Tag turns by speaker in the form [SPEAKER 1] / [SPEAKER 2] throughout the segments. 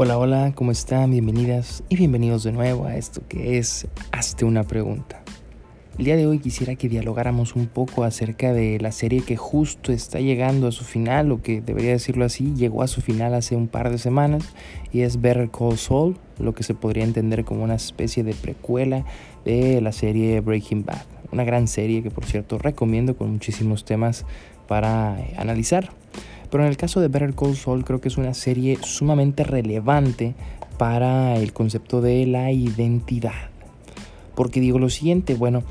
[SPEAKER 1] Hola, hola, ¿cómo están? Bienvenidas y bienvenidos de nuevo a esto que es Hazte una pregunta. El día de hoy quisiera que dialogáramos un poco acerca de la serie que justo está llegando a su final, o que debería decirlo así, llegó a su final hace un par de semanas, y es Better Call Saul, lo que se podría entender como una especie de precuela de la serie Breaking Bad. Una gran serie que por cierto recomiendo con muchísimos temas para analizar. Pero en el caso de Better Call Saul creo que es una serie sumamente relevante para el concepto de la identidad. Porque digo lo siguiente, bueno,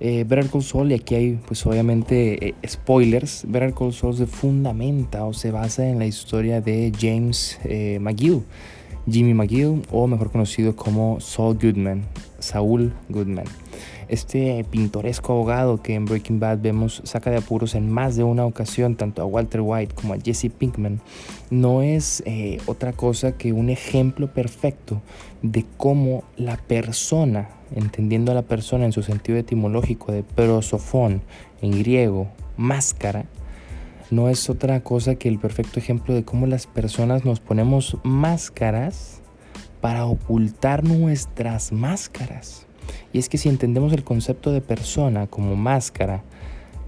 [SPEAKER 1] eh, Better Call Saul, y aquí hay pues obviamente eh, spoilers, Better Call Saul se fundamenta o se basa en la historia de James eh, McGill, Jimmy McGill, o mejor conocido como Saul Goodman, Saul Goodman. Este pintoresco abogado que en Breaking Bad vemos saca de apuros en más de una ocasión tanto a Walter White como a Jesse Pinkman, no es eh, otra cosa que un ejemplo perfecto de cómo la persona, entendiendo a la persona en su sentido etimológico de prosofón en griego, máscara, no es otra cosa que el perfecto ejemplo de cómo las personas nos ponemos máscaras para ocultar nuestras máscaras. Y es que si entendemos el concepto de persona como máscara,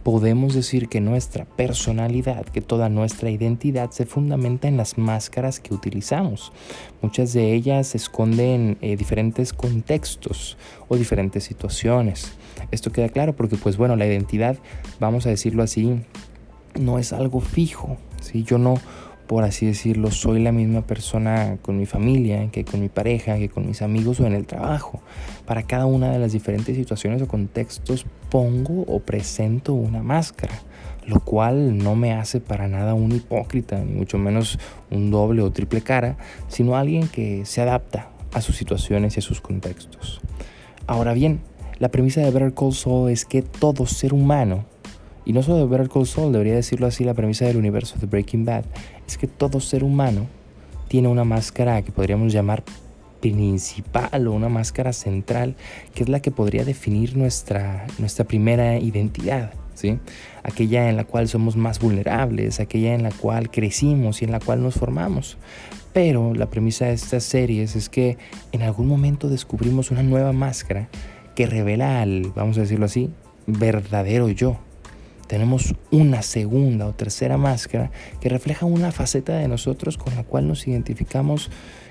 [SPEAKER 1] podemos decir que nuestra personalidad, que toda nuestra identidad se fundamenta en las máscaras que utilizamos. Muchas de ellas esconden eh, diferentes contextos o diferentes situaciones. Esto queda claro porque pues bueno, la identidad, vamos a decirlo así, no es algo fijo. ¿sí? Yo no por así decirlo, soy la misma persona con mi familia, que con mi pareja, que con mis amigos o en el trabajo. Para cada una de las diferentes situaciones o contextos pongo o presento una máscara, lo cual no me hace para nada un hipócrita, ni mucho menos un doble o triple cara, sino alguien que se adapta a sus situaciones y a sus contextos. Ahora bien, la premisa de Better Call Saul es que todo ser humano y no solo de Better Call Saul, debería decirlo así, la premisa del universo de Breaking Bad, es que todo ser humano tiene una máscara que podríamos llamar principal o una máscara central, que es la que podría definir nuestra, nuestra primera identidad. ¿Sí? Aquella en la cual somos más vulnerables, aquella en la cual crecimos y en la cual nos formamos. Pero la premisa de estas series es que en algún momento descubrimos una nueva máscara que revela al, vamos a decirlo así, verdadero yo, tenemos una segunda o tercera máscara que refleja una faceta de nosotros con la cual nos identificamos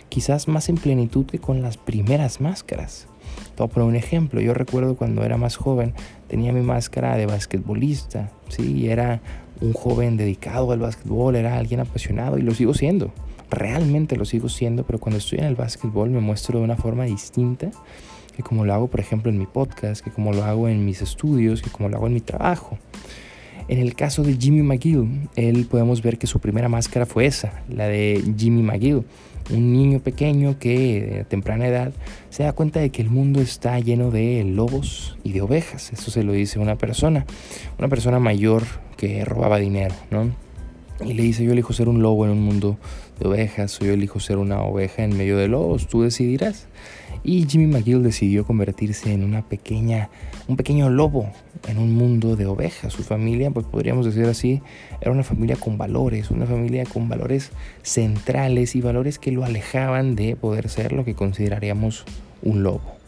[SPEAKER 1] quizás más en plenitud que con las primeras máscaras. Todo por un ejemplo, yo recuerdo cuando era más joven tenía mi máscara de basquetbolista, ¿sí? era un joven dedicado al basquetbol, era alguien apasionado y lo sigo siendo. Realmente lo sigo siendo, pero cuando estoy en el básquetbol me muestro de una forma distinta que como lo hago, por ejemplo, en mi podcast, que como lo hago en mis estudios, que como lo hago en mi trabajo. En el caso de Jimmy McGill, él podemos ver que su primera máscara fue esa, la de Jimmy McGill, un niño pequeño que a temprana edad se da cuenta de que el mundo está lleno de lobos y de ovejas. Eso se lo dice una persona, una persona mayor que robaba dinero, ¿no? Y le dice, yo elijo ser un lobo en un mundo de ovejas, o yo elijo ser una oveja en medio de lobos, tú decidirás. Y Jimmy McGill decidió convertirse en una pequeña, un pequeño lobo en un mundo de ovejas. Su familia, pues podríamos decir así, era una familia con valores, una familia con valores centrales y valores que lo alejaban de poder ser lo que consideraríamos un lobo.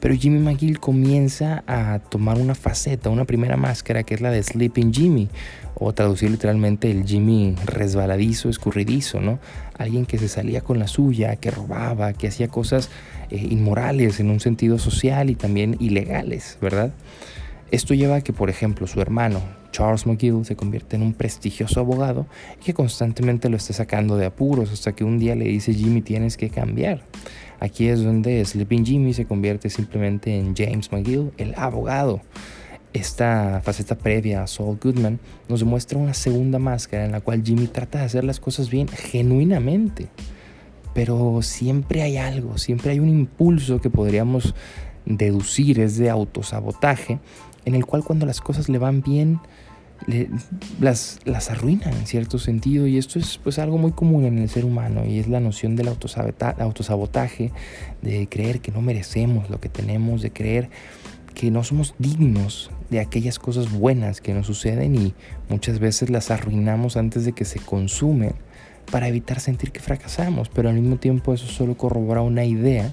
[SPEAKER 1] Pero Jimmy McGill comienza a tomar una faceta, una primera máscara que es la de Sleeping Jimmy, o traducir literalmente el Jimmy resbaladizo, escurridizo, ¿no? Alguien que se salía con la suya, que robaba, que hacía cosas eh, inmorales en un sentido social y también ilegales, ¿verdad? Esto lleva a que, por ejemplo, su hermano, Charles McGill, se convierte en un prestigioso abogado y que constantemente lo está sacando de apuros hasta que un día le dice Jimmy tienes que cambiar. Aquí es donde Sleeping Jimmy se convierte simplemente en James McGill, el abogado. Esta faceta previa a Saul Goodman nos demuestra una segunda máscara en la cual Jimmy trata de hacer las cosas bien genuinamente. Pero siempre hay algo, siempre hay un impulso que podríamos deducir es de autosabotaje, en el cual cuando las cosas le van bien, las, las arruinan en cierto sentido y esto es pues algo muy común en el ser humano y es la noción del autosabotaje, de creer que no merecemos lo que tenemos, de creer que no somos dignos de aquellas cosas buenas que nos suceden y muchas veces las arruinamos antes de que se consumen para evitar sentir que fracasamos, pero al mismo tiempo eso solo corrobora una idea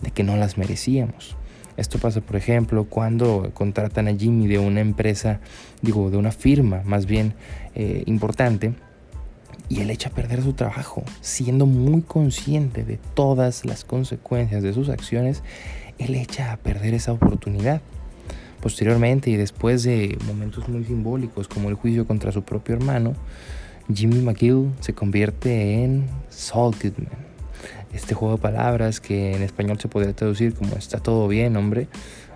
[SPEAKER 1] de que no las merecíamos. Esto pasa, por ejemplo, cuando contratan a Jimmy de una empresa, digo, de una firma más bien eh, importante, y él echa a perder su trabajo, siendo muy consciente de todas las consecuencias de sus acciones, él echa a perder esa oportunidad. Posteriormente y después de momentos muy simbólicos como el juicio contra su propio hermano, Jimmy McGill se convierte en Saul Goodman. Este juego de palabras que en español se podría traducir como está todo bien, hombre,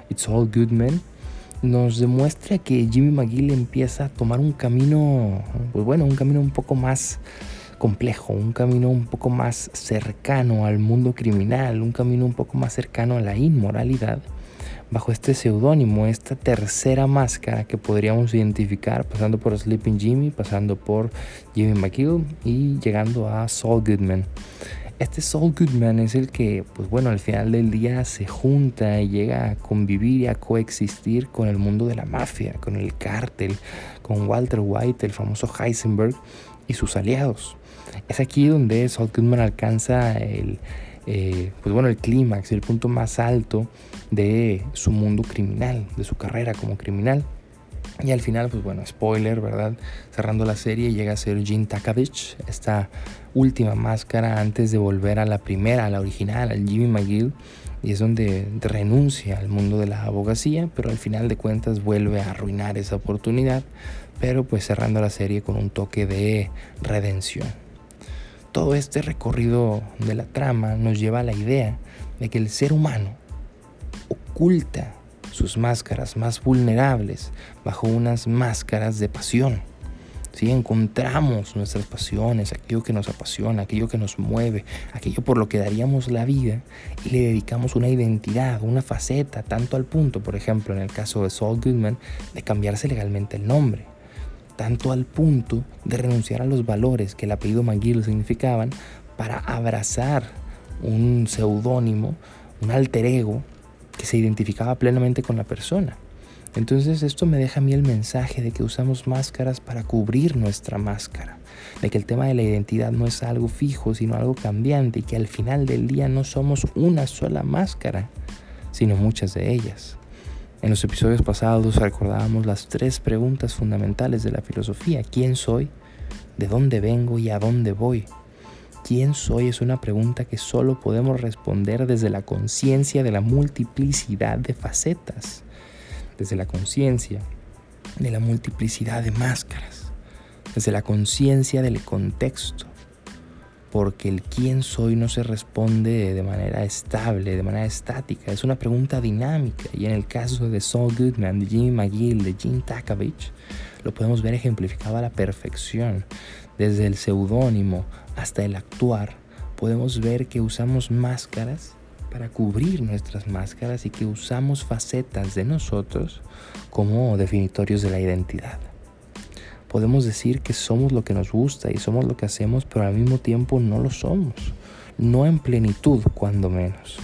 [SPEAKER 1] It's all good, man, nos demuestra que Jimmy McGill empieza a tomar un camino, pues bueno, un camino un poco más complejo, un camino un poco más cercano al mundo criminal, un camino un poco más cercano a la inmoralidad bajo este seudónimo, esta tercera máscara que podríamos identificar pasando por Sleeping Jimmy, pasando por Jimmy McGill y llegando a Saul Goodman. Este Saul Goodman es el que, pues bueno, al final del día se junta y llega a convivir y a coexistir con el mundo de la mafia, con el cártel, con Walter White, el famoso Heisenberg y sus aliados. Es aquí donde Saul Goodman alcanza el, eh, pues bueno, el clímax, el punto más alto de su mundo criminal, de su carrera como criminal. Y al final, pues bueno, spoiler, ¿verdad? Cerrando la serie llega a ser Gene Takavich, esta última máscara antes de volver a la primera, a la original, al Jimmy McGill. Y es donde renuncia al mundo de la abogacía, pero al final de cuentas vuelve a arruinar esa oportunidad, pero pues cerrando la serie con un toque de redención todo este recorrido de la trama nos lleva a la idea de que el ser humano oculta sus máscaras más vulnerables bajo unas máscaras de pasión. Si encontramos nuestras pasiones, aquello que nos apasiona, aquello que nos mueve, aquello por lo que daríamos la vida y le dedicamos una identidad, una faceta, tanto al punto, por ejemplo, en el caso de Saul Goodman, de cambiarse legalmente el nombre tanto al punto de renunciar a los valores que el apellido McGill significaban para abrazar un seudónimo, un alter ego que se identificaba plenamente con la persona. Entonces esto me deja a mí el mensaje de que usamos máscaras para cubrir nuestra máscara, de que el tema de la identidad no es algo fijo, sino algo cambiante y que al final del día no somos una sola máscara, sino muchas de ellas. En los episodios pasados recordábamos las tres preguntas fundamentales de la filosofía. ¿Quién soy? ¿De dónde vengo y a dónde voy? ¿Quién soy? Es una pregunta que solo podemos responder desde la conciencia de la multiplicidad de facetas, desde la conciencia de la multiplicidad de máscaras, desde la conciencia del contexto, porque el quién soy no se responde de manera estable, de manera estática, es una pregunta dinámica y en el caso de Saul Goodman, de Jimmy McGill, de Jim Takovich, lo podemos ver ejemplificado a la perfección. Desde el seudónimo hasta el actuar, podemos ver que usamos máscaras para cubrir nuestras máscaras y que usamos facetas de nosotros como definitorios de la identidad podemos decir que somos lo que nos gusta y somos lo que hacemos, pero al mismo tiempo no lo somos. No en plenitud, cuando menos.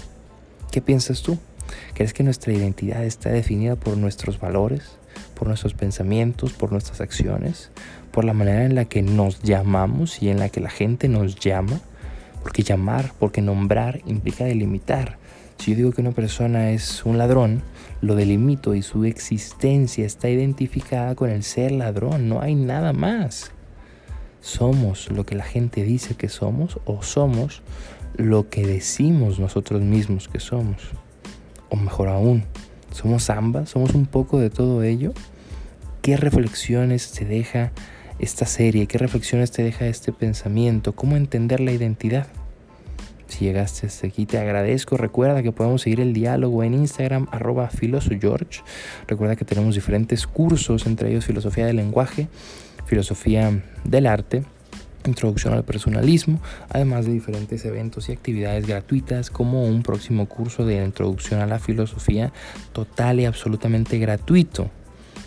[SPEAKER 1] ¿Qué piensas tú? ¿Crees que nuestra identidad está definida por nuestros valores, por nuestros pensamientos, por nuestras acciones, por la manera en la que nos llamamos y en la que la gente nos llama? Porque llamar, porque nombrar implica delimitar. Si yo digo que una persona es un ladrón, lo delimito y su existencia está identificada con el ser ladrón, no hay nada más. Somos lo que la gente dice que somos o somos lo que decimos nosotros mismos que somos. O mejor aún, somos ambas, somos un poco de todo ello. ¿Qué reflexiones te deja esta serie? ¿Qué reflexiones te deja este pensamiento? ¿Cómo entender la identidad? Si llegaste hasta aquí, te agradezco. Recuerda que podemos seguir el diálogo en Instagram, arroba filosogeorge. Recuerda que tenemos diferentes cursos, entre ellos filosofía del lenguaje, filosofía del arte, introducción al personalismo, además de diferentes eventos y actividades gratuitas como un próximo curso de introducción a la filosofía total y absolutamente gratuito.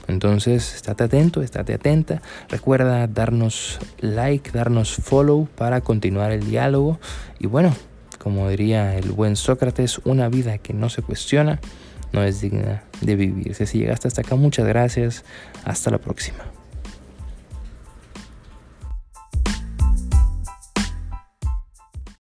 [SPEAKER 1] Entonces, estate atento, estate atenta. Recuerda darnos like, darnos follow para continuar el diálogo. Y bueno, como diría el buen Sócrates, una vida que no se cuestiona no es digna de vivir. Si llegaste hasta acá, muchas gracias. Hasta la próxima.